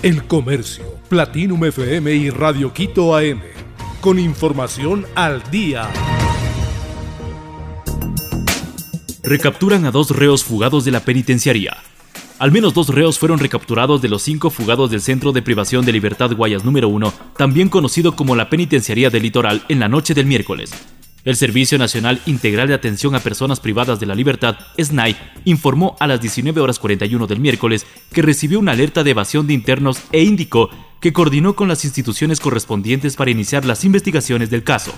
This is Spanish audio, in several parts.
El Comercio, Platinum FM y Radio Quito AM. Con información al día. Recapturan a dos reos fugados de la penitenciaría. Al menos dos reos fueron recapturados de los cinco fugados del Centro de Privación de Libertad Guayas número 1, también conocido como la Penitenciaría del Litoral, en la noche del miércoles. El Servicio Nacional Integral de Atención a Personas Privadas de la Libertad, SNAI, informó a las 19 horas 41 del miércoles que recibió una alerta de evasión de internos e indicó que coordinó con las instituciones correspondientes para iniciar las investigaciones del caso.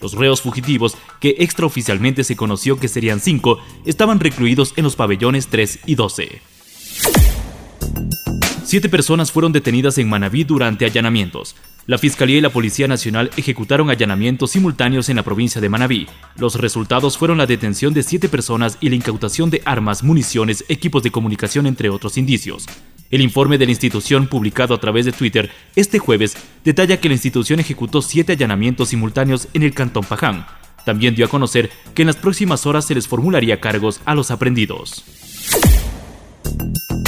Los reos fugitivos, que extraoficialmente se conoció que serían cinco, estaban recluidos en los pabellones 3 y 12. Siete personas fueron detenidas en Manabí durante allanamientos. La Fiscalía y la Policía Nacional ejecutaron allanamientos simultáneos en la provincia de Manabí. Los resultados fueron la detención de siete personas y la incautación de armas, municiones, equipos de comunicación, entre otros indicios. El informe de la institución publicado a través de Twitter este jueves detalla que la institución ejecutó siete allanamientos simultáneos en el Cantón Paján. También dio a conocer que en las próximas horas se les formularía cargos a los aprendidos.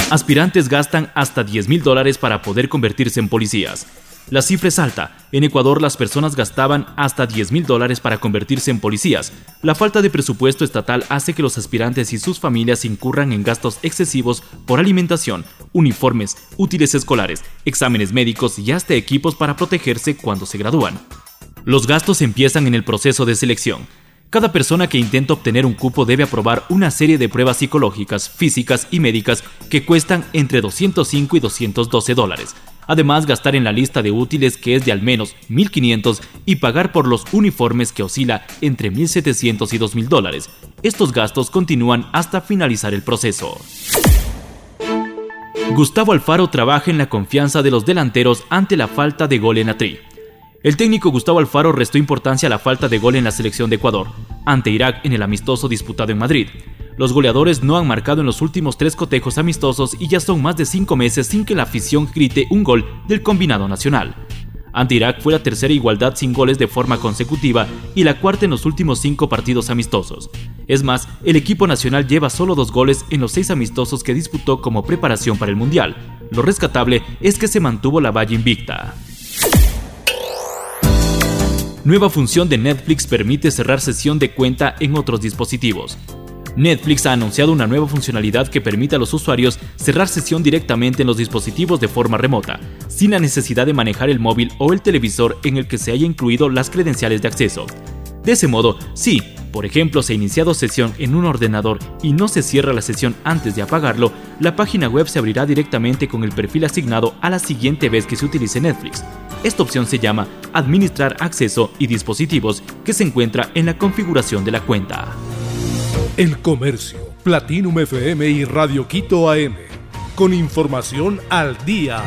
Aspirantes gastan hasta 10 mil dólares para poder convertirse en policías. La cifra es alta. En Ecuador las personas gastaban hasta 10 mil dólares para convertirse en policías. La falta de presupuesto estatal hace que los aspirantes y sus familias incurran en gastos excesivos por alimentación, uniformes, útiles escolares, exámenes médicos y hasta equipos para protegerse cuando se gradúan. Los gastos empiezan en el proceso de selección. Cada persona que intenta obtener un cupo debe aprobar una serie de pruebas psicológicas, físicas y médicas que cuestan entre 205 y 212 dólares. Además, gastar en la lista de útiles que es de al menos 1.500 y pagar por los uniformes que oscila entre 1.700 y 2.000 dólares. Estos gastos continúan hasta finalizar el proceso. Gustavo Alfaro trabaja en la confianza de los delanteros ante la falta de gol en Atri. El técnico Gustavo Alfaro restó importancia a la falta de gol en la selección de Ecuador, ante Irak en el amistoso disputado en Madrid. Los goleadores no han marcado en los últimos tres cotejos amistosos y ya son más de cinco meses sin que la afición grite un gol del combinado nacional. Ante Irak fue la tercera igualdad sin goles de forma consecutiva y la cuarta en los últimos cinco partidos amistosos. Es más, el equipo nacional lleva solo dos goles en los seis amistosos que disputó como preparación para el Mundial. Lo rescatable es que se mantuvo la valla invicta. Nueva función de Netflix permite cerrar sesión de cuenta en otros dispositivos. Netflix ha anunciado una nueva funcionalidad que permite a los usuarios cerrar sesión directamente en los dispositivos de forma remota, sin la necesidad de manejar el móvil o el televisor en el que se haya incluido las credenciales de acceso. De ese modo, si, por ejemplo, se ha iniciado sesión en un ordenador y no se cierra la sesión antes de apagarlo, la página web se abrirá directamente con el perfil asignado a la siguiente vez que se utilice Netflix. Esta opción se llama Administrar acceso y dispositivos que se encuentra en la configuración de la cuenta. El Comercio, Platinum FM y Radio Quito AM. Con información al día.